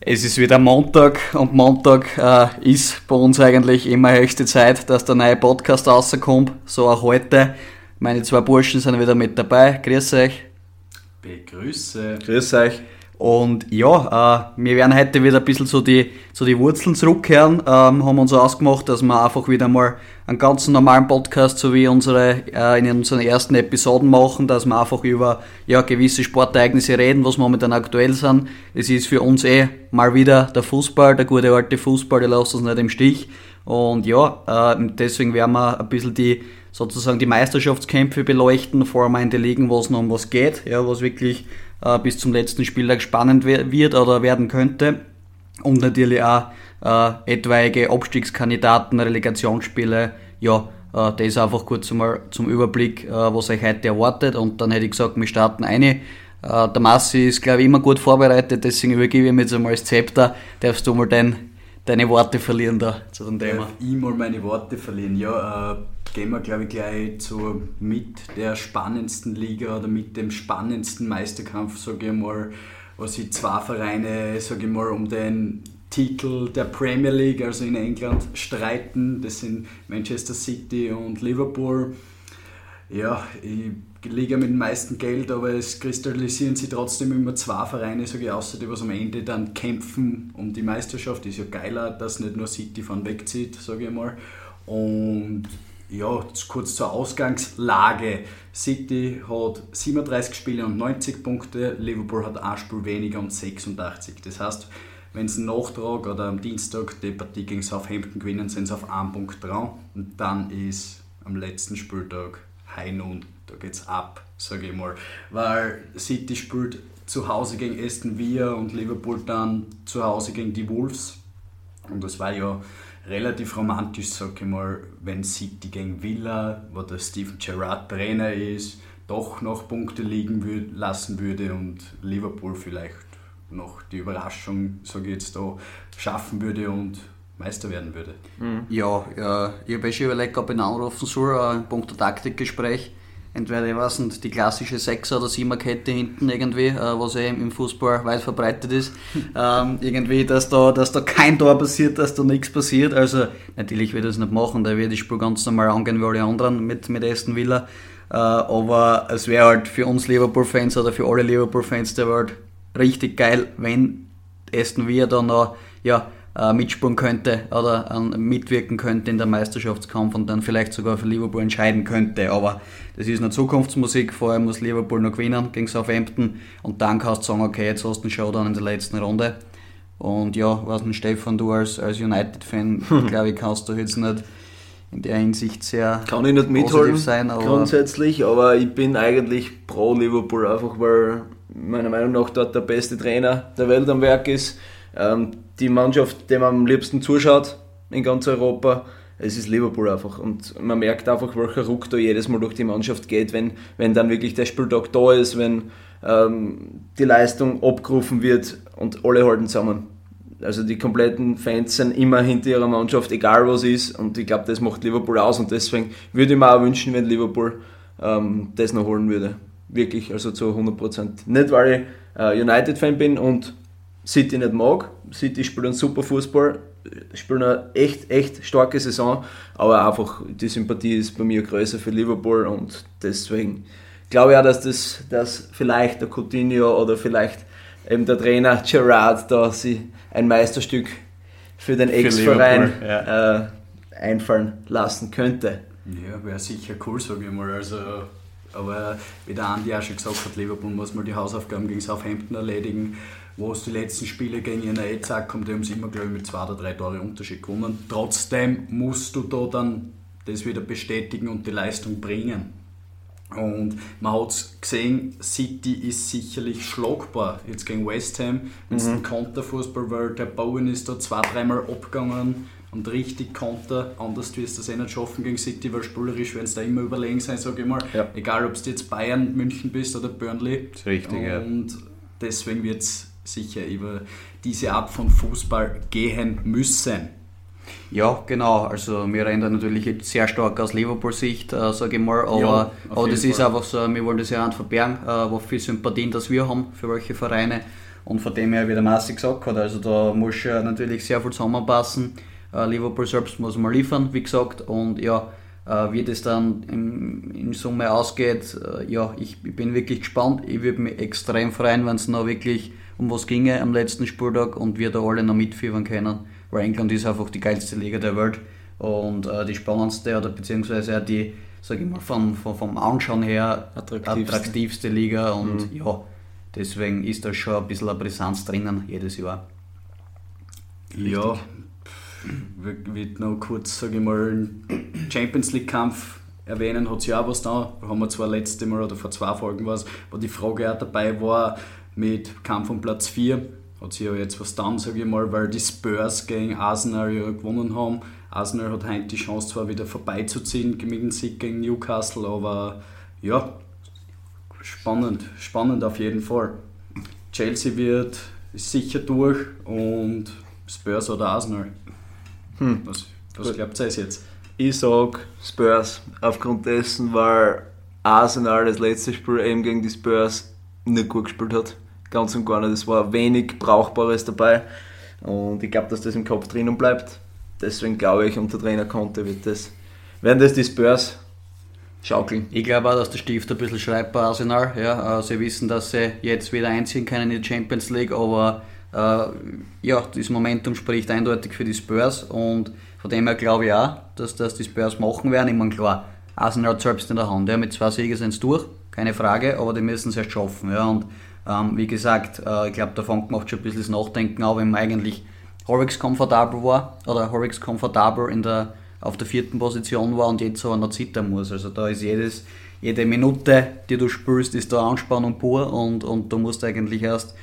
Es ist wieder Montag und Montag äh, ist bei uns eigentlich immer höchste Zeit, dass der neue Podcast rauskommt. So auch heute. Meine zwei Burschen sind wieder mit dabei. Grüß euch. Begrüße. Grüß euch. Und ja, äh, wir werden heute wieder ein bisschen zu die, zu die Wurzeln zurückkehren. Ähm, haben uns ausgemacht, dass wir einfach wieder mal einen ganz normalen Podcast, so wie unsere, äh, in unseren ersten Episoden machen, dass wir einfach über ja, gewisse Sportereignisse reden, was momentan aktuell sind. Es ist für uns eh mal wieder der Fußball, der gute alte Fußball, der lässt uns nicht im Stich. Und ja, äh, deswegen werden wir ein bisschen die sozusagen die Meisterschaftskämpfe beleuchten, vor allem in den Ligen, wo es noch um was geht, ja, was wirklich äh, bis zum letzten Spieltag spannend wird oder werden könnte. Und natürlich auch äh, etwaige Abstiegskandidaten, Relegationsspiele, ja, äh, das einfach kurz mal zum Überblick, äh, was euch heute erwartet. Und dann hätte ich gesagt, wir starten eine. Äh, der Massi ist, glaube ich, immer gut vorbereitet, deswegen übergebe ich ihm jetzt einmal das Zepter. Darfst du mal dein, deine Worte verlieren da zu dem Thema? Darf ich mal meine Worte verlieren? Ja, äh, gehen wir, glaube ich, gleich zu mit der spannendsten Liga oder mit dem spannendsten Meisterkampf, sage ich mal, wo sich zwei Vereine, sage ich mal, um den Titel der Premier League, also in England, streiten. Das sind Manchester City und Liverpool. Ja, die Liga mit dem meisten Geld, aber es kristallisieren sich trotzdem immer zwei Vereine, sage ich, außer die, was am Ende dann kämpfen um die Meisterschaft. Ist ja geiler, dass nicht nur City von wegzieht, sage ich mal. Und ja, kurz zur Ausgangslage. City hat 37 Spiele und 90 Punkte, Liverpool hat ein Spiel weniger und 86. Das heißt, wenn sie Nachtrag oder am Dienstag die Partie gegen Southampton gewinnen, sind sie auf einen Punkt dran und dann ist am letzten Spieltag High Noon, da geht's ab, sage ich mal. Weil City spielt zu Hause gegen Aston Villa und Liverpool dann zu Hause gegen die Wolves. Und das war ja relativ romantisch, sag ich mal, wenn City gegen Villa, wo der Steven Gerrard Trainer ist, doch noch Punkte liegen würd, lassen würde und Liverpool vielleicht noch die Überraschung, sage ich jetzt da, schaffen würde und Meister werden würde. Mhm. Ja, ja, ich habe eh schon überlegt, ob ich anrufen soll, ein Punkt Taktikgespräch entweder, ich weiß nicht, die klassische Sechser- oder Siemerkette hinten irgendwie, äh, was eh im Fußball weit verbreitet ist. ähm, irgendwie, dass da, dass da kein Tor passiert, dass da nichts passiert. Also, natürlich wird das nicht machen, da wird das Spiel ganz normal angehen wie alle anderen mit, mit Aston Villa. Äh, aber es wäre halt für uns Liverpool-Fans oder für alle Liverpool-Fans der halt richtig geil, wenn Aston Villa da noch, ja, äh, mitspielen könnte oder äh, mitwirken könnte in der Meisterschaftskampf und dann vielleicht sogar für Liverpool entscheiden könnte. Aber das ist eine Zukunftsmusik. Vorher muss Liverpool noch gewinnen gegen Southampton und dann kannst du sagen, okay, jetzt hast du einen Showdown in der letzten Runde. Und ja, was mit Stefan, du als, als United-Fan, glaube ich, kannst du jetzt nicht in der Hinsicht sehr Kann ich nicht mitholen, sein, aber grundsätzlich, aber ich bin eigentlich pro Liverpool, einfach weil meiner Meinung nach dort der beste Trainer der Welt am Werk ist. Ähm, die Mannschaft, die man am liebsten zuschaut in ganz Europa, es ist Liverpool einfach. Und man merkt einfach, welcher Ruck da jedes Mal durch die Mannschaft geht, wenn, wenn dann wirklich der Spieltag da ist, wenn ähm, die Leistung abgerufen wird und alle halten zusammen. Also die kompletten Fans sind immer hinter ihrer Mannschaft, egal was ist. Und ich glaube, das macht Liverpool aus. Und deswegen würde ich mir auch wünschen, wenn Liverpool ähm, das noch holen würde. Wirklich, also zu 100%. Nicht, weil ich äh, United-Fan bin und City nicht mag. City spielt einen super Fußball, spielt eine echt, echt starke Saison, aber einfach die Sympathie ist bei mir größer für Liverpool und deswegen glaube ich auch, dass das dass vielleicht der Coutinho oder vielleicht eben der Trainer Gerard da sie ein Meisterstück für den Ex-Verein ja. äh, einfallen lassen könnte. Ja, wäre sicher cool, sage ich mal. Also, aber wie der Andi auch schon gesagt hat, Liverpool muss mal die Hausaufgaben gegen Southampton erledigen wo es die letzten Spiele gegen ihren EZ kommt, die haben sie immer, glaube ich, mit zwei oder drei Tore Unterschied gewonnen. Trotzdem musst du da dann das wieder bestätigen und die Leistung bringen. Und man hat es gesehen, City ist sicherlich schlagbar. Jetzt gegen West Ham, wenn es mhm. ein Konterfußball weil der Bowen ist da zwei, dreimal abgegangen und richtig Konter. Anders wirst du das eh nicht schaffen gegen City, weil spielerisch werden es da immer überlegen sein, sage ich mal. Ja. Egal, ob du jetzt Bayern, München bist oder Burnley. Das ist richtig, und ja. deswegen wird es sicher über diese Art von Fußball gehen müssen. Ja, genau. Also wir reden da natürlich jetzt sehr stark aus Liverpool-Sicht, äh, sage ich mal. Aber, ja, aber das Fall. ist einfach so, wir wollen das ja nicht verbergen, äh, was für Sympathien das wir haben für welche Vereine. Und von dem her, wie der Massi gesagt hat, also da muss natürlich sehr viel zusammenpassen. Äh, Liverpool selbst muss mal liefern, wie gesagt. Und ja, äh, wie das dann in, in Summe ausgeht, äh, ja, ich, ich, bin wirklich gespannt. Ich würde mich extrem freuen, wenn es noch wirklich um was ginge am letzten Spieltag und wir da alle noch mitfiebern können. Weil England ist einfach die geilste Liga der Welt und äh, die spannendste oder beziehungsweise die, sage ich mal, vom, vom, vom Anschauen her attraktivste, attraktivste Liga und mhm. ja, deswegen ist da schon ein bisschen eine Brisanz drinnen jedes Jahr. Richtig. Ja, wird noch kurz, sage ich mal, Champions League Kampf erwähnen, hat ja auch was da. Haben wir zwar letzte Mal oder vor zwei Folgen was, wo die Frage auch dabei war mit Kampf um Platz 4. Hat sich ja jetzt was dann, sage ich mal, weil die Spurs gegen Arsenal ja gewonnen haben. Arsenal hat heute die Chance zwar wieder vorbeizuziehen mit dem Sieg gegen Newcastle, aber ja, spannend, spannend auf jeden Fall. Chelsea wird sicher durch und Spurs oder Arsenal. Hm. Was, was glaubt ihr jetzt? Ich sage Spurs, aufgrund dessen, weil Arsenal das letzte Spiel eben gegen die Spurs nicht gut gespielt hat. Ganz und gar nicht. Es war wenig Brauchbares dabei. Und ich glaube, dass das im Kopf drinnen bleibt. Deswegen glaube ich, unter Trainer Conte wird das, werden das die Spurs schaukeln. Ich glaube auch, dass der Stift ein bisschen schreibt bei Arsenal. Ja, äh, sie wissen, dass sie jetzt wieder einziehen können in die Champions League, aber ja, das Momentum spricht eindeutig für die Spurs und von dem her glaube ich auch, dass das die Spurs machen werden. Ich meine, klar, Arsenal hat selbst in der Hand. Ja, mit zwei Siegen sind sie durch, keine Frage, aber die müssen es erst schaffen. Ja, und ähm, wie gesagt, äh, ich glaube, der Funk macht schon ein bisschen das Nachdenken, auch wenn man eigentlich halbwegs komfortabel war oder halbwegs komfortabel in der, auf der vierten Position war und jetzt aber noch zittern muss. Also da ist jedes, jede Minute, die du spürst, ist da Anspannung pur und, und du musst eigentlich erst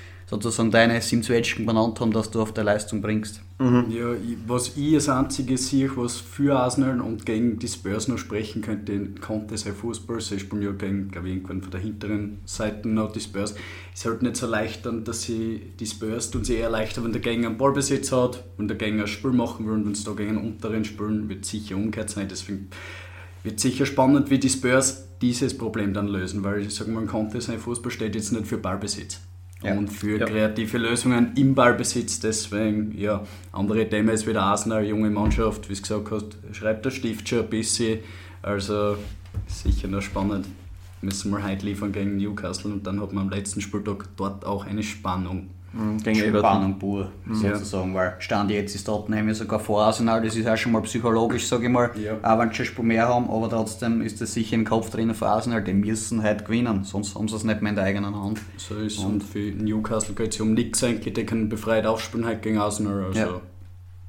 sozusagen deine Simzuetschen benannt haben, dass du auf der Leistung bringst. Mhm. Ja, was ich als einziges sehe, was für Arsenal und gegen die Spurs noch sprechen könnte, konnte sein Fußball, sie spielen ja gegen, glaube ich, irgendwann von der hinteren Seite noch die Spurs, ist halt nicht so leicht dann, dass sie die Spurs tun sie eher leichter, wenn der Gegner einen Ballbesitz hat, wenn der Gegner ein Spiel machen will und wenn es da gegen einen unteren spielen, wird sicher umgekehrt sein, deswegen wird sicher spannend, wie die Spurs dieses Problem dann lösen, weil ich sage mal, Conte sein Fußball steht jetzt nicht für Ballbesitz ja. und für ja. kreative Lösungen im Ballbesitz. Deswegen, ja, andere Themen ist wieder Arsenal, junge Mannschaft, wie es gesagt hast, schreibt der Stift schon ein bisschen. Also sicher noch spannend. Müssen wir heute liefern gegen Newcastle und dann hat man am letzten Spieltag dort auch eine Spannung. Mhm, gegen Spannung pur, mhm. sozusagen, weil Stand jetzt ist Tottenham ja sogar vor Arsenal, das ist auch schon mal psychologisch, sage ich mal, ja. auch wenn sie ein Spiel mehr haben, aber trotzdem ist das sicher im Kopf drinnen für Arsenal, die müssen halt gewinnen, sonst haben sie es nicht mehr in der eigenen Hand. So ist und, und für Newcastle geht es ja um nichts eigentlich, die können befreit aufspielen halt gegen Arsenal, also ja.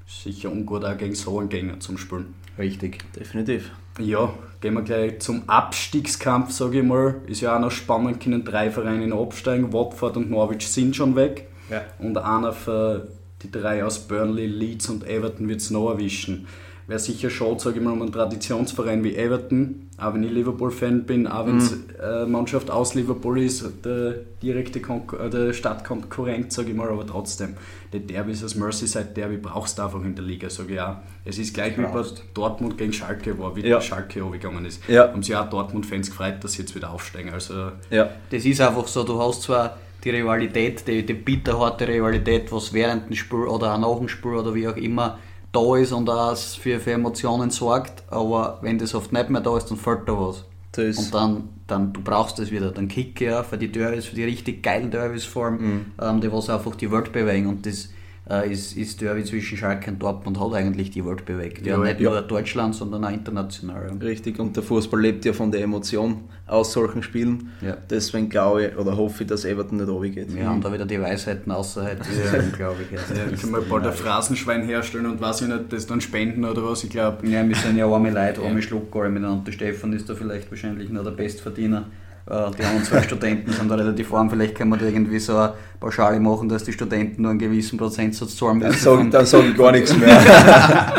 sicher ungut auch gegen so einen Gegner zum Spielen. Richtig. Definitiv. Ja, gehen wir gleich zum Abstiegskampf, sage ich mal. Ist ja auch noch spannend, können drei Vereine absteigen. Watford und Norwich sind schon weg. Ja. Und einer für die drei aus Burnley, Leeds und Everton wird es noch erwischen. Wäre sicher schade, sage ich mal, um einen Traditionsverein wie Everton, auch wenn ich Liverpool-Fan bin, auch wenn es mhm. eine Mannschaft aus Liverpool ist, der direkte Konkur äh, der Stadtkonkurrent, sage ich mal, aber trotzdem, der Derbys, das Merseyside-Derby brauchst du einfach in der Liga, sage ich auch. Es ist gleich wie bei Dortmund gegen Schalke war, wie ja. Schalke hochgegangen ist. Ja. Haben sich auch Dortmund-Fans gefreut, dass sie jetzt wieder aufsteigen. Also, ja. Das ist einfach so, du hast zwar die Rivalität, die, die bitterharte Rivalität, was während dem Spiel oder auch nach dem Spiel oder wie auch immer da ist und auch für, für Emotionen sorgt, aber wenn das oft nicht mehr da ist, dann fällt da was. Und dann, dann, du brauchst das wieder, dann Kicke ja, für die Derbys, für die richtig geilen Derbys vor allem, mhm. ähm, die was einfach die Welt bewegen und das äh, ist, ist Derby zwischen Schalke und Dortmund hat eigentlich die Welt bewegt. Ja, ja nicht ja. nur Deutschland, sondern auch international. Richtig, und der Fußball lebt ja von der Emotion aus solchen Spielen. Ja. Deswegen glaube ich oder hoffe ich, dass Everton nicht runtergeht. Ja, und da wieder die Weisheiten außerhalb ja. glaube ich. Ja, ich kann mal bald ein Phrasenschwein herstellen und weiß ich nicht, das dann spenden oder was, ich glaube. Ja, wir sind ja arme Leute, arme ja. Schluckerl miteinander. Der Stefan ist da vielleicht wahrscheinlich noch der Bestverdiener. Äh, die anderen zwei Studenten sind da relativ arm. Vielleicht kann man da irgendwie so eine Pauschale machen, dass die Studenten nur einen gewissen Prozentsatz zahlen müssen. Dann sage ich gar nichts mehr.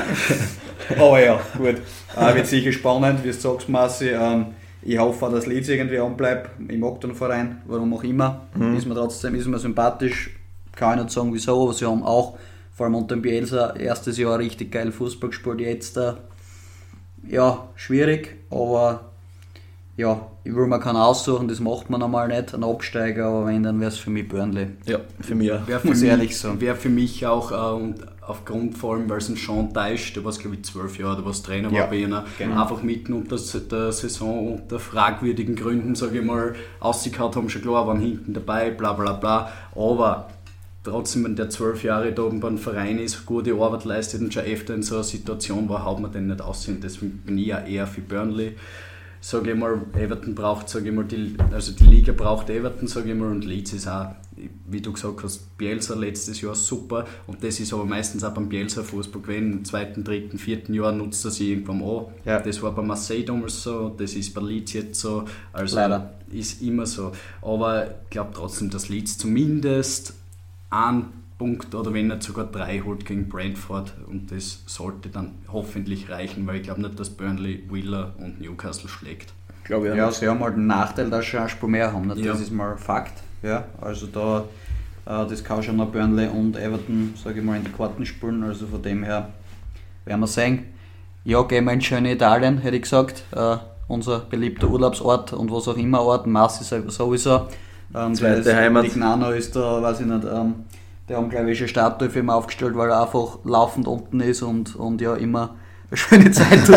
Aber ja, gut. Äh, wird sicher spannend, wie du sagst, Massi. Ähm, ich hoffe, dass Leeds irgendwie anbleibt. Ich mag den Verein, warum auch immer. Mhm. Ist mir trotzdem ist mir sympathisch. Kann ich nicht sagen, wieso, aber sie haben auch, vor allem unter dem Bielsa, erstes Jahr richtig geil Fußball gespielt. Jetzt, äh, ja, schwierig, aber ja, ich will mir keinen aussuchen, das macht man normal nicht, ein Absteiger, aber wenn, dann wäre es für mich Burnley. Ja, für mich. Wäre für, mich, wär für mich auch, äh, und aufgrund vor allem, weil es ein Sean Teisch, der war glaube ich zwölf Jahre, der war Trainer ja, war bei ihnen, genau. einfach mitten unter der Saison unter fragwürdigen Gründen, sage ich mal, ausgekaut haben, schon klar, waren hinten dabei, bla bla bla, aber trotzdem, wenn der zwölf Jahre da oben beim Verein ist, gute Arbeit leistet und schon öfter in so einer Situation war, haut man den nicht aussehen. Deswegen bin ich ja eher für Burnley sage ich mal, Everton braucht, sage ich mal, die, also die Liga braucht Everton, sage ich mal, und Leeds ist auch, wie du gesagt hast, Bielsa letztes Jahr super und das ist aber meistens auch beim Bielsa Fußball gewesen, im zweiten, dritten, vierten Jahr nutzt er sich irgendwann an. Ja. Das war bei Marseille damals so, das ist bei Leeds jetzt so, also Leider. ist immer so. Aber ich glaube trotzdem, dass Leeds zumindest einen Punkt oder wenn er sogar drei holt gegen Brentford und das sollte dann hoffentlich reichen, weil ich glaube nicht, dass Burnley, Wheeler und Newcastle schlägt. Glaube ja, ja, sie haben halt einen Nachteil, dass sie ein Spiel mehr haben. Das ja. ist mal Fakt. Ja, also da, äh, das kann schon noch Burnley und Everton, sage ich mal, in die Karten spielen. Also von dem her werden wir sehen. Ja, gehen wir in schöne Italien, hätte ich gesagt. Äh, unser beliebter Urlaubsort und was auch immer Ort. Massi sowieso. Ähm, Zweite Heimat. Lignano ist da, weiß ich nicht. Ähm, die haben, glaube ich, eine Statue für ihn aufgestellt, weil er einfach laufend unten ist und, und ja immer eine schöne Zeit tut.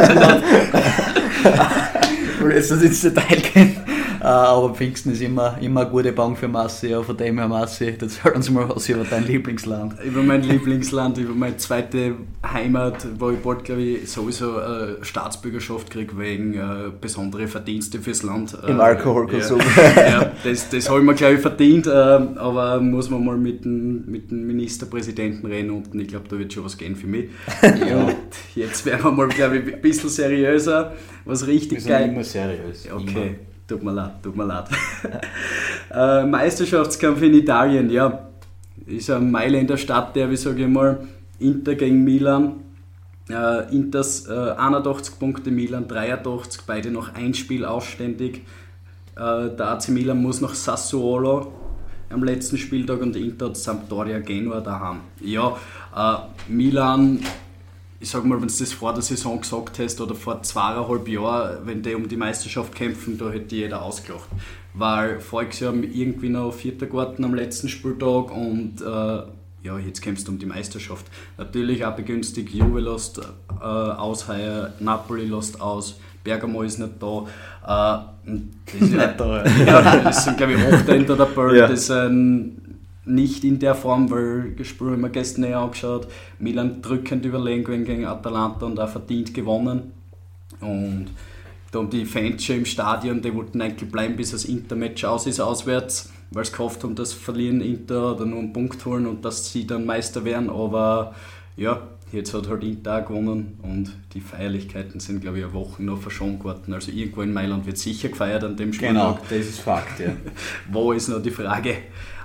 ich will jetzt nicht ins Detail gehen. Äh, aber Pfingsten ist immer, immer eine gute Bank für Massi. Ja, von dem her, Massi, erzähl uns mal was über dein Lieblingsland. Über mein Lieblingsland, über meine zweite Heimat, wo ich bald, glaube ich, sowieso äh, Staatsbürgerschaft kriege wegen äh, besondere Verdienste fürs Land. Äh, Im Alkoholkonsum. Ja, ja, das, das habe ich mir, glaube ich, verdient, äh, aber muss man mal mit dem, mit dem Ministerpräsidenten reden und ich glaube, da wird schon was gehen für mich. ja, jetzt werden wir mal, glaube ich, ein bisschen seriöser, was richtig geil. Wir sind immer seriös. Okay. Immer. Tut mir leid, tut mir leid. äh, Meisterschaftskampf in Italien, ja. Ist ein Mailänder Stadtderby, sage ich mal. Inter gegen Milan. Äh, Inters äh, 81 Punkte, Milan 83, beide noch ein Spiel ausständig. Äh, der AC Milan muss nach Sassuolo am letzten Spieltag und Inter hat Sampdoria Genua daheim. Ja, äh, Milan ich sag mal, wenn du das vor der Saison gesagt hast oder vor zweieinhalb Jahren, wenn die um die Meisterschaft kämpfen, da hätte jeder ausgelacht. Weil voriges Jahr irgendwie noch vierter Garten am letzten Spieltag und äh, ja, jetzt kämpfst du um die Meisterschaft. Natürlich auch begünstigt, Juve lässt äh, aus, heuer, Napoli lässt aus, Bergamo ist nicht da. Äh, das, ist ja, da ja. ja, das sind glaube ich acht hinter der Ball, ja. das sind nicht in der Form, weil Spiel haben wir gestern näher angeschaut. Milan drückend überlegen gegen Atalanta und auch verdient gewonnen. Und da haben die Fans schon im Stadion, die wollten eigentlich bleiben, bis das Intermatch aus ist, auswärts, weil sie gehofft haben, dass verlieren Inter oder nur einen Punkt holen und dass sie dann Meister werden. Aber ja, jetzt hat halt Inter gewonnen und die Feierlichkeiten sind, glaube ich, eine Woche noch verschont geworden. Also irgendwo in Mailand wird sicher gefeiert an dem Spiel. Genau, das ist Fakt, ja. Wo ist noch die Frage?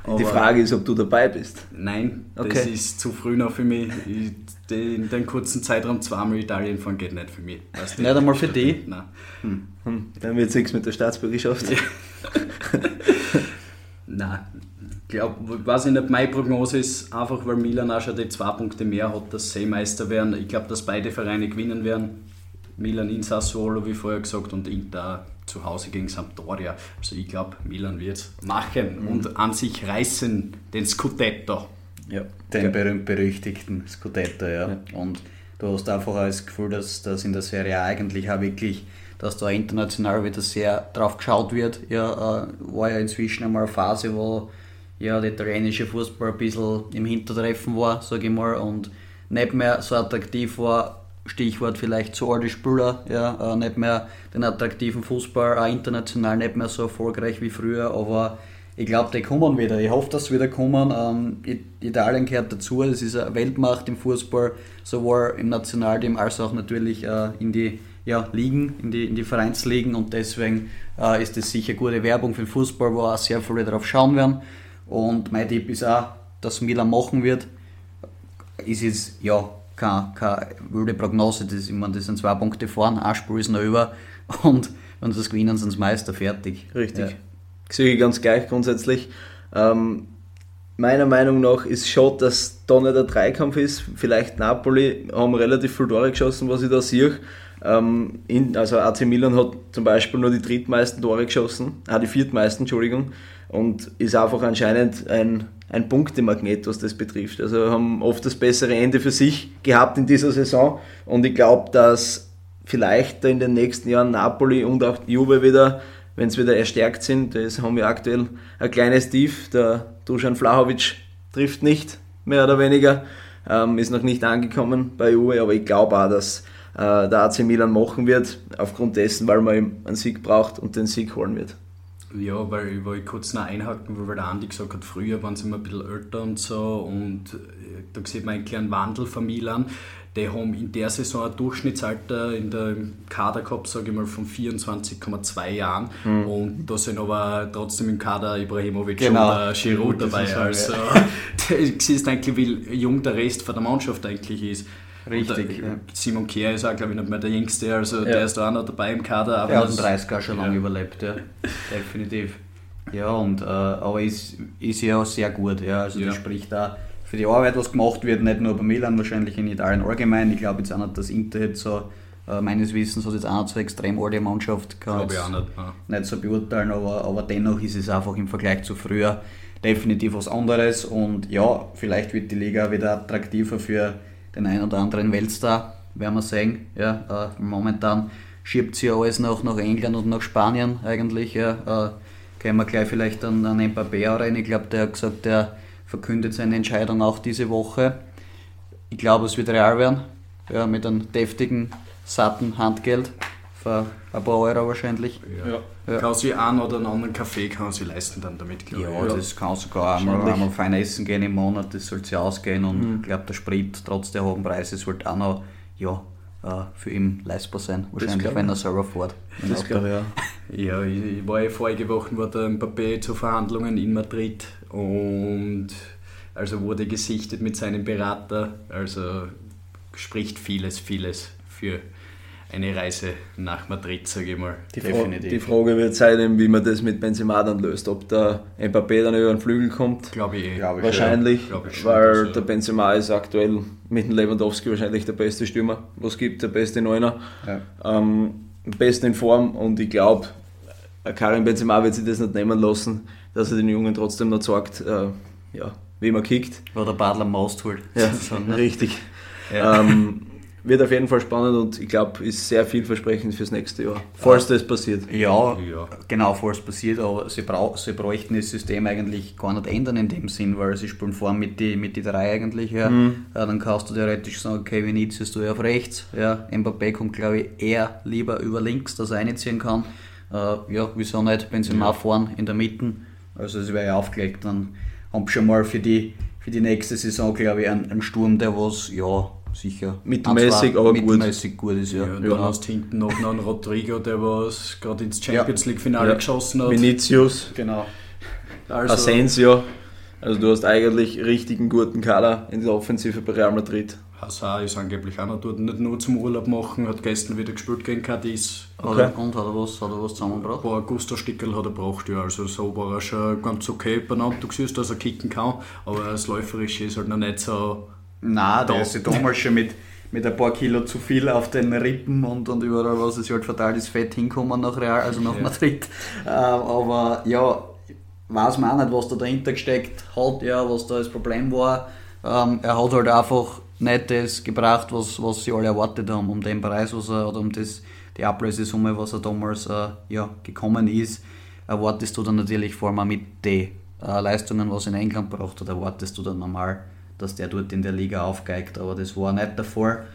Aber die Frage ist, ob du dabei bist. Nein, okay. das ist zu früh noch für mich. in den kurzen Zeitraum zweimal Italien fahren geht nicht für mich. Weißt nicht einmal für die? Nein. Hm. Hm. Dann wird es nichts mit der Staatsbürgerschaft. Ja. Nein, ich glaube, weiß ich nicht, meine Prognose ist einfach, weil Milan auch schon die zwei Punkte mehr hat, dass sie Meister werden. Ich glaube, dass beide Vereine gewinnen werden. Milan in Sassuolo, wie vorher gesagt, und Inter zu Hause gegen Sampdoria. Also ich glaube, Milan wird es machen mhm. und an sich reißen den Scudetto. Ja, den berühmt-berüchtigten Scudetto, ja. ja. Und du hast einfach das Gefühl, dass das in der Serie eigentlich auch wirklich, dass da international wieder sehr drauf geschaut wird. Ja, äh, war ja inzwischen einmal eine Phase, wo ja, der italienische Fußball ein bisschen im Hintertreffen war, sage ich mal, und nicht mehr so attraktiv war Stichwort vielleicht zu alte Spieler, ja, äh, nicht mehr den attraktiven Fußball, auch international nicht mehr so erfolgreich wie früher, aber ich glaube, die kommen wieder. Ich hoffe, dass sie wieder kommen. Ähm, Italien gehört dazu, es ist eine Weltmacht im Fußball, sowohl im Nationalteam als auch natürlich äh, in die ja, Ligen, in die, in die Vereinsligen und deswegen äh, ist das sicher gute Werbung für den Fußball, wo auch sehr viele darauf schauen werden. Und mein Tipp ist auch, dass Milan machen wird. Ist jetzt, ja, keine, keine wilde Prognose. Das, ich meine, das sind zwei Punkte vorne, ein Spiel ist noch über und wenn sie das gewinnen, sind sie Meister fertig. Richtig. Ja. Sehe ich ganz gleich grundsätzlich. Ähm, meiner Meinung nach ist schon, dass da nicht der Dreikampf ist. Vielleicht Napoli haben relativ viel Tore geschossen, was ich da sehe. Ähm, in, also AC Milan hat zum Beispiel nur die drittmeisten Tore geschossen, ah, die viertmeisten, Entschuldigung, und ist einfach anscheinend ein, ein Punktemagnet, was das betrifft. Also haben oft das bessere Ende für sich gehabt in dieser Saison. Und ich glaube, dass vielleicht in den nächsten Jahren Napoli und auch Juve wieder, wenn sie wieder erstärkt sind, das haben wir aktuell ein kleines Tief, der Dusan Vlahovic trifft nicht, mehr oder weniger, ähm, ist noch nicht angekommen bei Juve, aber ich glaube auch, dass äh, der AC Milan machen wird, aufgrund dessen, weil man einen Sieg braucht und den Sieg holen wird. Ja, weil ich wollte kurz noch einhaken, weil der Andi gesagt hat, früher waren sie immer ein bisschen älter und so und äh, da sieht man einen kleinen Wandel von Milan. Die haben in der Saison ein Durchschnittsalter in der Kader gehabt, sage ich mal, von 24,2 Jahren. Mhm. Und da sind aber trotzdem im Kader Ibrahimovic genau. und Giroud dabei. Also, du siehst eigentlich, wie jung der Rest von der Mannschaft eigentlich ist. Richtig. Der, ja. Simon Kehr ist auch, glaube ich, nicht mehr der Jüngste, also ja. der ist da auch noch dabei im Kader. Aber er hat den 30er schon lange überlebt, ja. Definitiv. Ja, und, äh, aber ist, ist ja sehr gut, ja. Also das spricht da für die Arbeit, was gemacht wird, nicht nur bei Milan, wahrscheinlich in Italien allgemein. Ich glaube jetzt auch nicht, dass Inter jetzt so, äh, meines Wissens hat jetzt auch nicht so extrem alte Mannschaft kann ich auch nicht, ja. nicht so beurteilen, aber, aber dennoch ist es einfach im Vergleich zu früher definitiv was anderes und ja, vielleicht wird die Liga wieder attraktiver für den einen oder anderen Weltstar, werden wir sehen. Ja, äh, momentan schiebt sie ja alles noch nach England und nach Spanien eigentlich. Ja. Äh, können wir gleich vielleicht an, an Mbappé rein. Ich glaube, der hat gesagt, der verkündet seine Entscheidung auch diese Woche. Ich glaube, es wird real werden, ja, mit einem deftigen, satten Handgeld für ein paar Euro wahrscheinlich. Ja. Ja. Kann sie einen oder einen anderen Kaffee kann sie leisten dann damit, glaube ja, ich. Ja, das kann sogar einmal, einmal fein essen gehen im Monat, das soll sie ausgehen und mhm. ich glaube, der Sprit trotz der hohen Preise sollte auch noch ja, äh, für ihn leistbar sein, wahrscheinlich, wenn er selber fährt. Das glaube ich ja. Ja, ich, ich war ja vorige Woche war der Mbappé zu Verhandlungen in Madrid und also wurde gesichtet mit seinem Berater, also spricht vieles, vieles für eine Reise nach Madrid, sage ich mal. Die, Fra die, Frage wird sein, wie man das mit Benzema dann löst. Ob der Mbappé dann über den Flügel kommt. Glaube ich, eh. Glaube ich Wahrscheinlich, Glaube ich schon, weil also. der Benzema ist aktuell mit dem Lewandowski wahrscheinlich der beste Stürmer, was es gibt, der beste Neuner. Ja. Ähm, am besten in Form und ich glaube, Karim Benzema wird sich das nicht nehmen lassen, dass er den Jungen trotzdem noch sagt, äh, ja, wie man kickt. Wo der Badler Most holt. Ja, richtig. Ja. Ähm, wird auf jeden Fall spannend und ich glaube, ist sehr vielversprechend fürs nächste Jahr. Falls das passiert. Ja, ja. genau, falls passiert, aber sie, brauch, sie bräuchten das System eigentlich gar nicht ändern in dem Sinn, weil sie spielen vor mit die, mit die drei eigentlich. Ja. Mhm. ja dann kannst du theoretisch sagen, okay, Vinicius du auf rechts. Ja. Mbappé kommt, glaube ich, eher lieber über links, dass er einziehen kann. Äh, ja, wieso nicht Benzema ja. vorn in der Mitte. Also es wäre ja aufgelegt. Dann haben schon mal für die, für die nächste Saison, glaube ich, einen, einen Sturm, der was, ja, sicher mittelmäßig, aber mittelmäßig gut. gut ist. Ja. ja du ja. hast hinten noch einen Rodrigo, der was gerade ins Champions League Finale ja. geschossen hat. Vinicius, genau. Also, Asensio. Also du hast eigentlich richtigen guten Kader in der Offensive bei Real Madrid. Hazard ist angeblich auch noch dort, nicht nur zum Urlaub machen, hat gestern wieder gespielt gegen Cadiz. Okay. Und hat er was, hat er was zusammengebracht? Ein paar Gusto-Stickel hat er gebracht, ja. Also so war er schon ganz okay benannt. Du siehst, dass er kicken kann, aber das Läuferische ist halt noch nicht so Nein, der ist ja damals schon mit, mit ein paar Kilo zu viel auf den Rippen und, und überall, was es halt verteilt ist, Fett hinkommen nach Real, also nach ja. Madrid. Äh, aber ja, weiß man auch nicht, was da dahinter gesteckt hat, ja, was da das Problem war. Ähm, er hat halt einfach nicht das gebracht, was, was sie alle erwartet haben, um den Preis, was er, oder um das, die Ablösesumme, was er damals äh, ja, gekommen ist, erwartest du dann natürlich vor allem mit den äh, Leistungen, was er in England braucht, oder erwartest du dann normal dass der dort in der Liga aufgeigt. Aber das war nicht der Fall.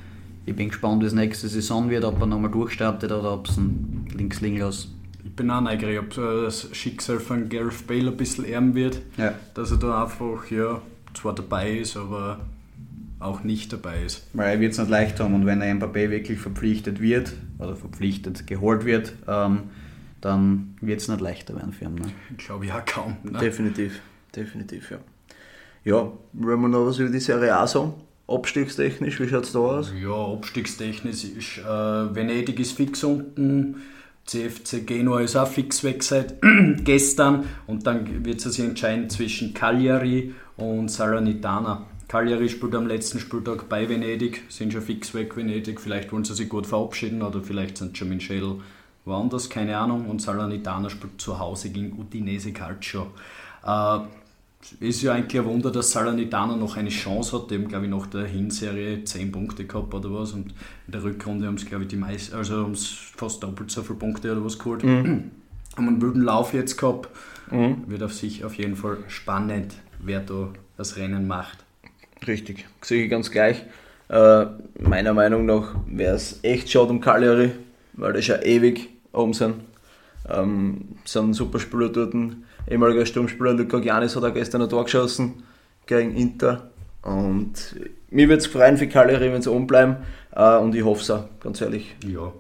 Ich bin gespannt, wie es nächste Saison wird, ob er nochmal durchstartet oder ob es ein links liegen lässt. Ich bin auch neugierig, ob das Schicksal von Gareth Bale ein bisschen ärmer wird. Ja. Dass er da einfach ja, zwar dabei ist, aber auch nicht dabei ist. Weil er wird es nicht leicht haben und wenn er Mbappé wirklich verpflichtet wird oder verpflichtet geholt wird, ähm, dann wird es nicht leichter werden für ihn. Ne? Ich glaube ja kaum. Ne? Definitiv, definitiv, ja. Ja, wollen wir noch was über die Serie A sagen? Abstiegstechnisch, wie schaut es da aus? Ja, abstiegstechnisch ist äh, Venedig ist fix unten, CFC Genua ist auch fix weg seit gestern und dann wird es sich entscheiden zwischen Cagliari und Salernitana. Cagliari spielt am letzten Spieltag bei Venedig, sind schon fix weg Venedig, vielleicht wollen sie sich gut verabschieden oder vielleicht sind schon Michel woanders, keine Ahnung. Und Salernitana spielt zu Hause gegen Udinese Calcio. Äh, ist ja eigentlich ein Wunder, dass Salernitana noch eine Chance hat. Die haben, glaube ich, nach der Hinserie 10 Punkte gehabt oder was. Und in der Rückrunde haben sie, glaube ich, die meisten, also haben sie fast doppelt so viele Punkte oder was geholt. Mhm. Haben einen wilden Lauf jetzt gehabt. Mhm. Wird auf sich auf jeden Fall spannend, wer da das Rennen macht. Richtig, sehe ich ganz gleich. Äh, meiner Meinung nach wäre es echt schade um Cagliari, weil das ja ewig oben sind. Ähm, sind super Spieler dort. Ehemaliger Sturmspieler Luca Giannis hat auch gestern ein Tor geschossen gegen Inter. Und mir würde es freuen für sie oben bleiben. Äh, und ich hoffe es auch, ganz ehrlich. Ja.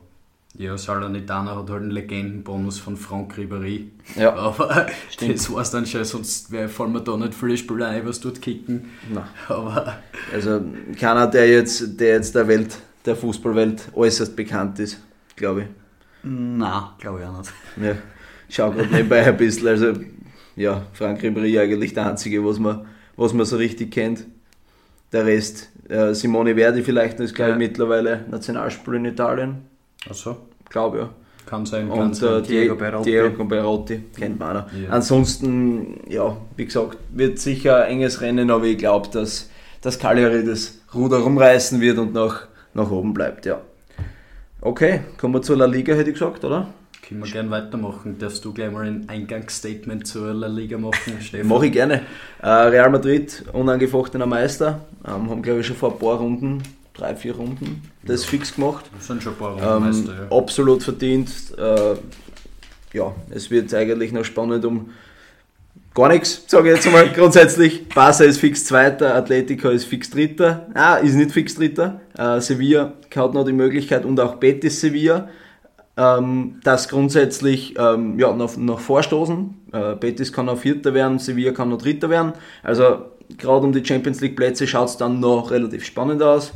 Ja, Salernitana hat halt einen Legendenbonus von Franck Ribéry. Ja. Aber Stimmt. das war es dann schon, sonst fallen mir da nicht viele Spieler ein, was dort kicken. Nein. Aber also keiner, der jetzt, der jetzt der Welt, der Fußballwelt äußerst bekannt ist, glaube ich. Nein, glaube ich auch nicht. Ja, schau gerade nebenbei ein bisschen. Also, ja, Frank Ribéry eigentlich der Einzige, was man, was man so richtig kennt. Der Rest, äh, Simone Verdi vielleicht, ist glaube ich ja. mittlerweile Nationalspieler in Italien. Achso. Glaube ja. Kann sein, kann Und äh, Diego Berotti. Diego Berotti kennt man auch. Ja. Ansonsten, ja, wie gesagt, wird sicher ein enges Rennen, aber ich glaube, dass, dass Cagliari das Ruder rumreißen wird und nach, nach oben bleibt, ja. Okay, kommen wir zur La Liga, hätte ich gesagt, oder? Können wir gerne weitermachen. Darfst du gleich mal ein Eingangsstatement zur La Liga machen, Stefan? Mache ich gerne. Äh, Real Madrid, unangefochtener Meister, ähm, haben glaube ich schon vor ein paar Runden, drei, vier Runden, das ja. fix gemacht. Das sind schon ein paar Runden ähm, Meister, ja. Absolut verdient. Äh, ja, es wird eigentlich noch spannend um gar nichts, sage ich jetzt mal grundsätzlich. Barca ist fix Zweiter, Atletico ist fix Dritter. Ah, ist nicht fix Dritter. Äh, Sevilla hat noch die Möglichkeit und auch Betis Sevilla, ähm, das grundsätzlich ähm, ja, noch, noch vorstoßen. Äh, Betis kann noch Vierter werden, Sevilla kann noch Dritter werden. Also gerade um die Champions League Plätze schaut es dann noch relativ spannend aus.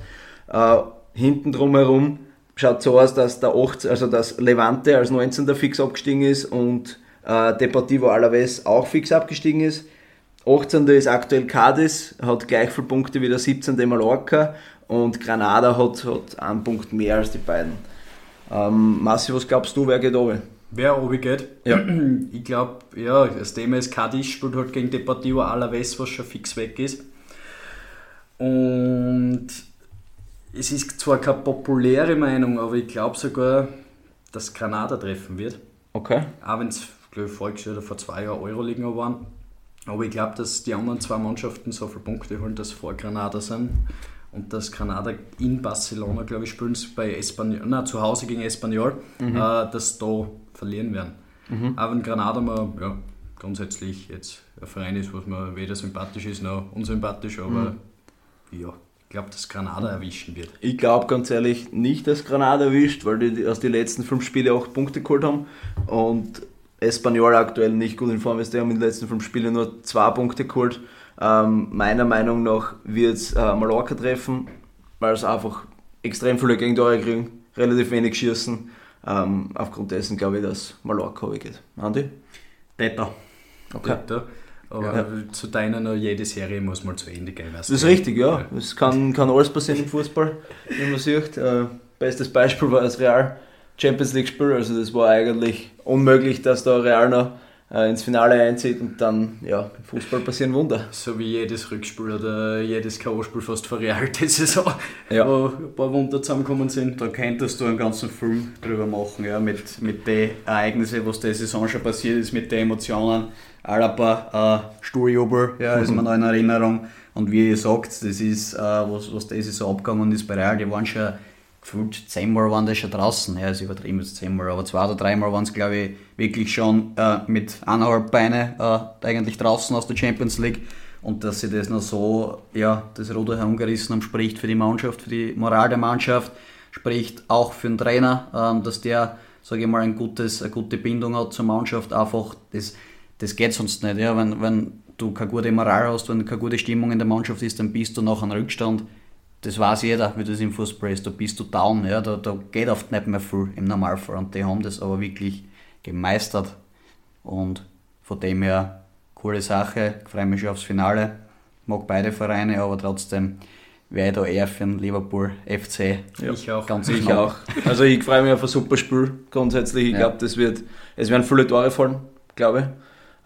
Äh, hinten drumherum schaut so aus, dass der 8, also das Levante als 19. fix abgestiegen ist und äh, Deportivo Alaves auch fix abgestiegen ist. 18. ist aktuell Cadiz, hat gleich viele Punkte wie der 17. Mallorca und Granada hat, hat einen Punkt mehr als die beiden. Ähm, Massi, was glaubst du, wer geht oben? Wer oben geht? Ja. Ich glaube, ja, das Thema ist Cadiz spielt halt gegen Deportivo Alaves, was schon fix weg ist. Und es ist zwar keine populäre Meinung, aber ich glaube sogar, dass Granada treffen wird. Okay. Auch wenn es glaube ich, oder vor zwei Jahren Euroliga waren. Aber ich glaube, dass die anderen zwei Mannschaften so viele Punkte holen, dass vor Granada sind. Und dass Granada in Barcelona, glaube ich, spielen bei Espanyol, nein, zu Hause gegen Espanyol, mhm. äh, dass da verlieren werden. Mhm. Aber wenn Granada mal, ja, grundsätzlich jetzt ein Verein ist, was mir weder sympathisch ist noch unsympathisch, aber mhm. ja, ich glaube, dass Granada erwischen wird. Ich glaube ganz ehrlich nicht, dass Granada erwischt, weil die aus den letzten fünf Spielen acht Punkte geholt haben. Und Espanyol aktuell nicht gut in Form ist. Die haben in den letzten fünf Spielen nur zwei Punkte geholt. Ähm, meiner Meinung nach wird es äh, Mallorca treffen, weil es einfach extrem viele Gegentore kriegen, relativ wenig schießen. Ähm, aufgrund dessen glaube ich, dass Mallorca geht. Andi? Beta. Okay. Beta. Aber ja. zu deiner noch jede Serie muss mal zu Ende gehen. Das ist richtig, ja. Es kann, kann alles passieren im Fußball, wie man sieht. Äh, bestes Beispiel war das Real Champions League Spiel. Also das war eigentlich unmöglich, dass da Real noch ins Finale einzieht und dann, ja, im Fußball passieren Wunder. So wie jedes Rückspiel oder jedes K.O.-Spiel fast vor Real die Saison, ja. wo ein paar Wunder zusammengekommen sind. Da könntest du einen ganzen Film drüber machen, ja, mit, mit den Ereignissen, was die Saison schon passiert ist, mit den Emotionen. Alaba, äh, Sturjubel, ja, ist mir noch in Erinnerung. Und wie ihr sagt, das ist, äh, was, was diese Saison abgegangen ist bei Real, die waren schon gefühlt zehnmal waren das schon draußen. Ja, ist übertrieben jetzt zehnmal, aber zwei oder dreimal waren es, glaube ich, wirklich schon äh, mit eineinhalb Beine äh, eigentlich draußen aus der Champions League. Und dass sie das noch so, ja, das Ruder herumgerissen haben, spricht für die Mannschaft, für die Moral der Mannschaft, spricht auch für den Trainer, äh, dass der, sage ich mal, ein gutes, eine gute Bindung hat zur Mannschaft. Einfach, das, das geht sonst nicht. Ja? Wenn, wenn du keine gute Moral hast, wenn keine gute Stimmung in der Mannschaft ist, dann bist du nach einem Rückstand das weiß jeder, wie das im Fußball ist. Da bist du down, ja, da, da geht oft nicht mehr viel im Normalfall. Und die haben das aber wirklich gemeistert. Und von dem her, coole Sache. Ich freue mich schon aufs Finale. mag beide Vereine, aber trotzdem wäre ich da eher für den Liverpool FC. Ja, ich auch. Ganz ich auch. Also ich freue mich auf ein super Spiel grundsätzlich. Ich ja. glaube, das wird, es werden viele Tore fallen, glaube ich.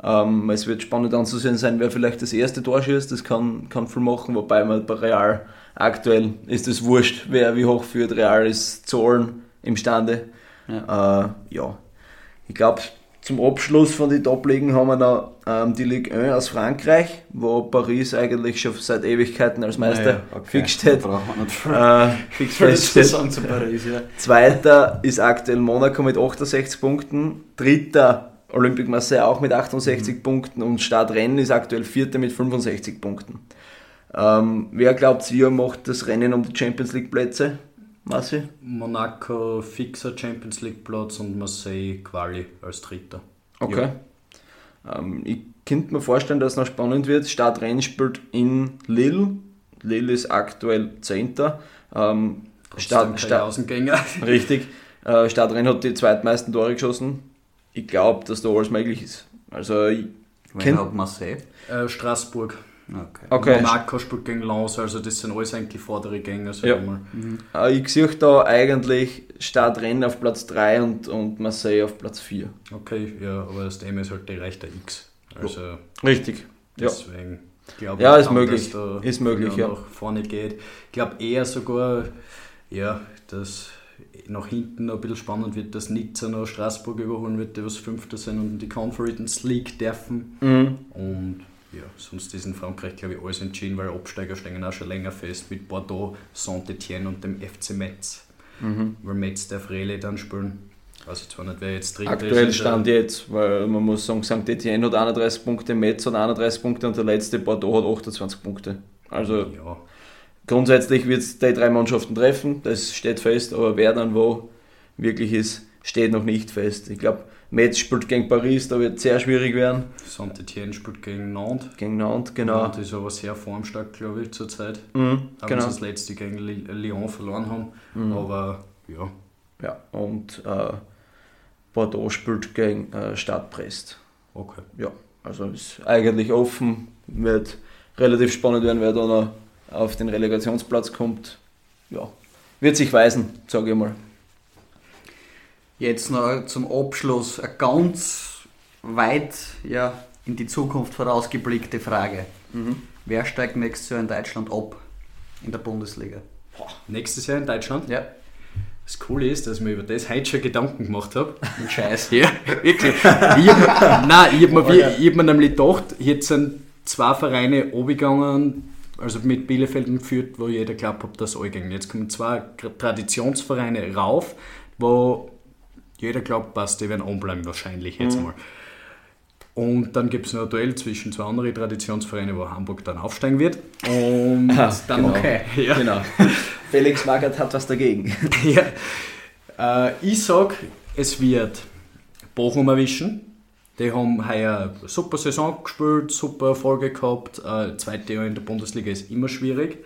Ähm, es wird spannend anzusehen sein, wer vielleicht das erste Tor schießt. Das kann, kann viel machen, wobei man bei Real aktuell ist es wurscht, wer wie hoch führt. Real ist zu allen imstande. Ja, äh, ja. ich glaube, zum Abschluss von den Top-Ligen haben wir noch ähm, die Ligue 1 aus Frankreich, wo Paris eigentlich schon seit Ewigkeiten als Meister naja, okay. fix steht. Äh, fix feststeht. zu Paris, ja. Zweiter ist aktuell Monaco mit 68 Punkten. Dritter Olympique Marseille auch mit 68 mhm. Punkten und Stadtrennen ist aktuell Vierter mit 65 Punkten. Ähm, wer glaubt, ihr macht das Rennen um die Champions League Plätze? Marci? Monaco fixer Champions League Platz und Marseille Quali als Dritter. Okay. Ja. Ähm, ich könnte mir vorstellen, dass es noch spannend wird. Stadtrennen spielt in Lille. Lille ist aktuell Zehnter. Ähm, Start, Start, Richtig. Äh, Stadtrennen hat die zweitmeisten Tore geschossen ich glaube, dass da alles möglich ist. Also ich Wen hat Marseille? Äh, Straßburg. Okay. okay. Monaco spielt gegen Lens, also das sind alles eigentlich vordere Gänge. Ja. Mhm. Äh, ich sehe da eigentlich Stadtrennen auf Platz 3 und, und Marseille auf Platz 4. Okay, ja, aber das Thema ist halt die rechte X. Also Richtig. Deswegen glaube ja, ist möglich. da ist möglich, ja. nach vorne geht. Ich glaube eher sogar, ja, dass nach hinten noch ein bisschen spannend wird, dass Nizza noch Straßburg überholen wird, die was Fünfter sind und in die Conference League dürfen. Mhm. Und ja, sonst ist in Frankreich, glaube ich, alles entschieden, weil Absteiger stehen auch schon länger fest mit Bordeaux, Saint-Etienne und dem FC Metz. Mhm. Weil Metz darf Rele dann spielen. Also zwar nicht, wer jetzt dritter Aktuell ist. Stand jetzt, weil man muss sagen, St. Etienne hat 31 Punkte, Metz hat 31 Punkte und der letzte Bordeaux hat 28 Punkte. Also ja. Grundsätzlich wird es die drei Mannschaften treffen, das steht fest, aber wer dann wo wirklich ist, steht noch nicht fest. Ich glaube, Metz spielt gegen Paris, da wird es sehr schwierig werden. Saint-Etienne spielt gegen Nantes. Gegen Nantes, genau. Nantes ist aber sehr formstark, glaube ich, zurzeit. Mhm, auch genau. das letzte gegen Lyon verloren haben. Mhm. Aber ja. Ja, und äh, Bordeaux spielt gegen äh, Stadtbrest. Okay. Ja, also ist eigentlich offen, wird relativ spannend werden, wer da noch auf den Relegationsplatz kommt, ja, wird sich weisen, sage ich mal. Jetzt noch zum Abschluss eine ganz weit ja, in die Zukunft vorausgeblickte Frage. Mhm. Wer steigt nächstes Jahr in Deutschland ab in der Bundesliga? Boah, nächstes Jahr in Deutschland? Ja. Das Coole ist, dass ich mir über das heute schon Gedanken gemacht habe. Scheiß. Ja, wirklich. ich hab, nein, ich habe mir, hab mir nämlich gedacht, jetzt sind zwei Vereine abgegangen, also mit Bielefeld geführt, wo jeder glaubt dass alle gehen. Jetzt kommen zwei Traditionsvereine rauf, wo jeder glaubt, passt, die werden anbleiben wahrscheinlich jetzt mhm. mal. Und dann gibt es noch ein Duell zwischen zwei anderen Traditionsvereinen, wo Hamburg dann aufsteigen wird. Und ah, dann genau. Okay. Ja. genau. Felix Magath hat was dagegen. ja. Äh, ich sag, es wird Bochum erwischen. Die haben heuer eine super Saison gespielt, super Erfolge gehabt. Äh, zweite Jahr in der Bundesliga ist immer schwierig.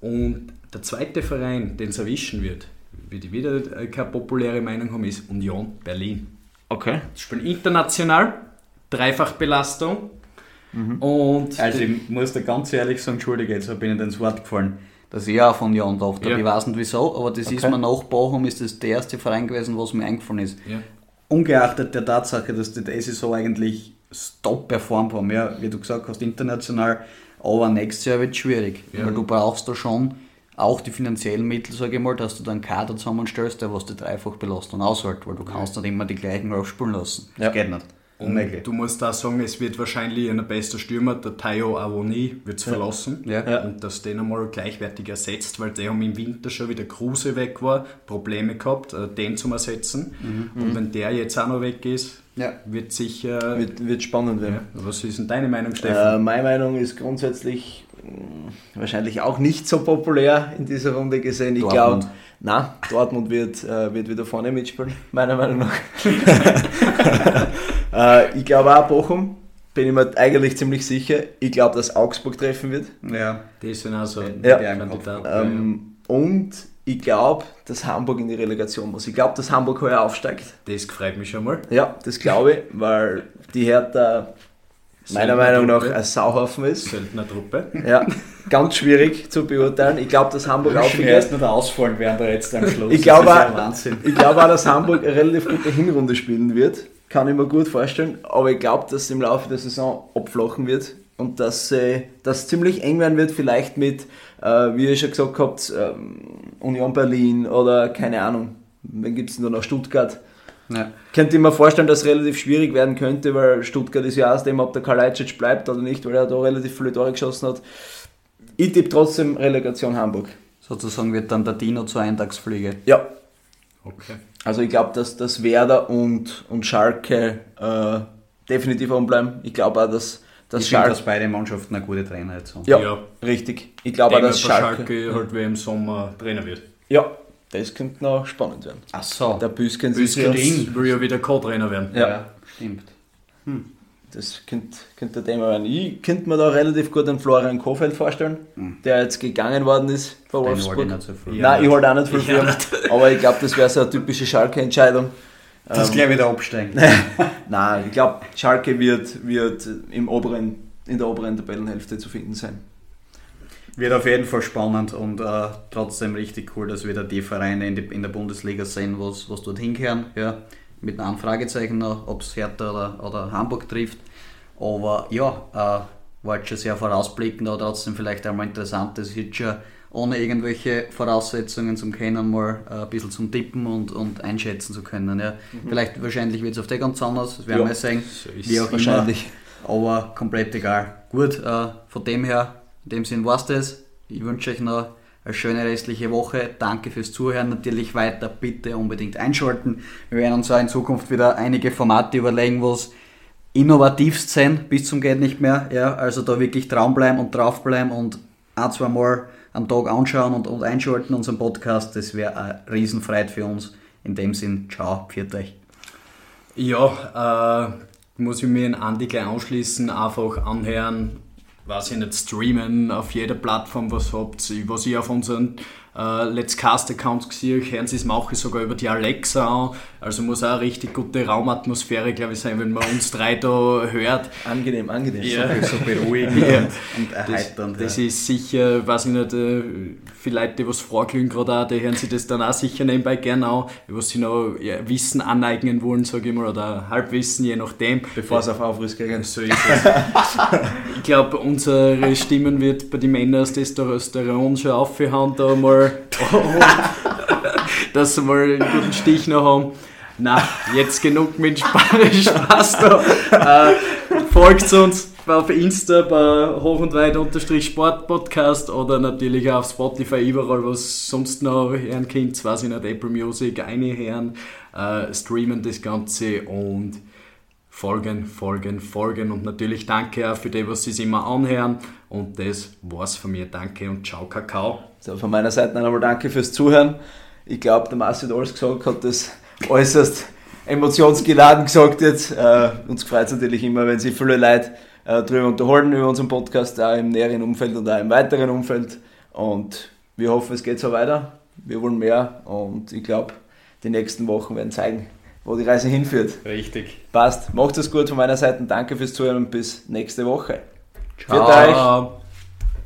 Und der zweite Verein, den es erwischen wird, wie die wieder keine populäre Meinung haben, ist Union Berlin. Okay. Die spielen international, Dreifachbelastung. Mhm. Und also ich muss da ganz ehrlich sagen, entschuldige, jetzt bin ich ins Wort gefallen, dass ich auch von Union dachte. Ja. Ich weiß nicht wieso, aber das okay. ist mir nach Bochum ist das der erste Verein gewesen, was mir eingefallen ist. Ja ungeachtet der Tatsache, dass die Saison eigentlich top performt haben, ja, wie du gesagt hast, international, aber nächstes Jahr wird es schwierig, ja. weil du brauchst da schon auch die finanziellen Mittel, sage ich mal, dass du dann einen Kader zusammenstellst, der was die Dreifachbelastung aushält, weil du kannst nicht immer die gleichen aufspielen lassen. Das ja. geht nicht. Unmöglich. Du musst da sagen, es wird wahrscheinlich ein bester Stürmer, der Tayo Avoni, wird es ja. verlassen. Ja. Und dass den einmal gleichwertig ersetzt, weil die haben im Winter schon wieder Kruse weg war, Probleme gehabt, äh, den zu ersetzen. Mhm. Und wenn der jetzt auch noch weg ist, ja. wird sicher. Wird, wird spannend werden. Was ist denn deine Meinung, Stefan? Äh, meine Meinung ist grundsätzlich wahrscheinlich auch nicht so populär in dieser Runde gesehen. Ich glaube, na, Dortmund wird, äh, wird wieder vorne mitspielen, meiner Meinung nach. Äh, ich glaube auch Bochum, bin ich mir eigentlich ziemlich sicher. Ich glaube, dass Augsburg treffen wird. Ja, die sind also ja. Kandidaten. Ähm, und ich glaube, dass Hamburg in die Relegation muss. Ich glaube, dass Hamburg heuer aufsteigt. Das freut mich schon mal. Ja, das glaube ich, weil die Hertha meiner Meinung nach ein Sauhaufen ist. Söldnertruppe. Ja, ganz schwierig zu beurteilen. Ich glaube, dass Hamburg auch erst nur ausfallen werden da jetzt am Schluss. Ich glaube auch, glaub auch, dass Hamburg eine relativ gute Hinrunde spielen wird. Kann ich mir gut vorstellen. Aber ich glaube, dass es im Laufe der Saison abflachen wird und dass äh, das ziemlich eng werden wird, vielleicht mit, äh, wie ihr schon gesagt habt, ähm, Union Berlin oder keine Ahnung, wen gibt es denn da noch, Stuttgart. Ja. Könnte ich mir vorstellen, dass es relativ schwierig werden könnte, weil Stuttgart ist ja aus dem, ob der Kalajdzic bleibt oder nicht, weil er da relativ viele Tore geschossen hat. Ich tippe trotzdem Relegation Hamburg. Sozusagen wird dann der Dino zur Eintagsfliege. Ja. Okay. Also ich glaube, dass, dass Werder und, und Schalke äh, definitiv bleiben. Ich glaube auch, dass, dass ich Schalke... Finde, dass beide Mannschaften eine gute Trainer jetzt haben. Ja, ja. richtig. Ich glaube auch, dass Schalke... Schalke halt wie im Sommer Trainer wird. Ja, das könnte noch spannend werden. Ach so. Der Büsken will ja wieder Co-Trainer werden. Ja, ja stimmt. Hm. Das könnte, könnte ein Thema werden. Ich könnte mir da relativ gut einen Florian Kofeld vorstellen, hm. der jetzt gegangen worden ist bei Wolfsburg. Nicht so viel. Nein, ich halte auch nicht viel für aber ich glaube, das wäre so eine typische Schalke-Entscheidung. Das ähm, gleich wieder absteigen. Nein, ich glaube, Schalke wird, wird im oberen, in der oberen Tabellenhälfte zu finden sein. Wird auf jeden Fall spannend und äh, trotzdem richtig cool, dass wir da die Vereine in, die, in der Bundesliga sehen, was, was dort hinkehren. Ja, mit einem Fragezeichen noch, ob es Hertha oder, oder Hamburg trifft. Aber ja, äh, war jetzt schon sehr vorausblickend, aber trotzdem vielleicht einmal interessant, das jetzt schon ohne irgendwelche Voraussetzungen zum Kennen mal äh, ein bisschen zum Tippen und, und einschätzen zu können. Ja. Mhm. Vielleicht, wahrscheinlich wird es auf der ganz anders, das werden ja, wir sehen. So wie auch wahrscheinlich. Immer, aber komplett egal. Gut, äh, von dem her in dem Sinn war es das. Ich wünsche euch noch eine schöne restliche Woche. Danke fürs Zuhören. Natürlich weiter bitte unbedingt einschalten. Wir werden uns auch in Zukunft wieder einige Formate überlegen, wo es innovativst sein bis zum geht nicht mehr. Ja, also da wirklich dranbleiben und draufbleiben und ein, zwei Mal am Tag anschauen und, und einschalten unseren Podcast. Das wäre eine Riesenfreude für uns. In dem Sinn, ciao, pfiat euch. Ja, äh, muss ich mir an Andi gleich anschließen, einfach anhören, weiß ich nicht, streamen auf jeder Plattform, was habt, was ich auf unseren äh, Let's Cast Account gesehen, hören sie es mache ich sogar über die Alexa an. Also muss auch eine richtig gute Raumatmosphäre, glaube ich, sein, wenn man uns drei da hört. Angenehm, angenehm. Ja. So, so beruhigend ja. und erheiternd. Das, das ja. ist sicher, weiß ich nicht, äh, vielleicht die was vorglühen gerade auch, die hören sich das dann auch sicher nebenbei gerne an, was sie noch ja, Wissen aneignen wollen, sage ich mal, oder Halbwissen, je nachdem. Bevor es auf Aufriss kriegen. So ist es. ich glaube, unsere Stimmen wird bei den Männern das Testosteron schon aufgehauen, da mal dass sie mal einen guten Stich noch haben. Na, jetzt genug mit Spaß da. Äh, folgt uns auf Insta bei hoch und weit unterstrich Sport Podcast oder natürlich auf Spotify, überall, was sonst noch hören könnt, weiß ich nicht, Apple Music, eine hören, äh, streamen das Ganze und folgen, folgen, folgen und natürlich danke auch für die, was sie immer anhören und das war's von mir. Danke und ciao, Kakao. So, von meiner Seite einmal danke fürs Zuhören. Ich glaube, der Marcel alles gesagt hat das äußerst emotionsgeladen gesagt jetzt. Äh, uns freut es natürlich immer, wenn sich viele Leute äh, darüber unterhalten, über unseren Podcast, auch im näheren Umfeld und auch im weiteren Umfeld. Und wir hoffen, es geht so weiter. Wir wollen mehr und ich glaube, die nächsten Wochen werden zeigen, wo die Reise hinführt. Richtig. Passt. Macht es gut von meiner Seite. Danke fürs Zuhören und bis nächste Woche. Ciao.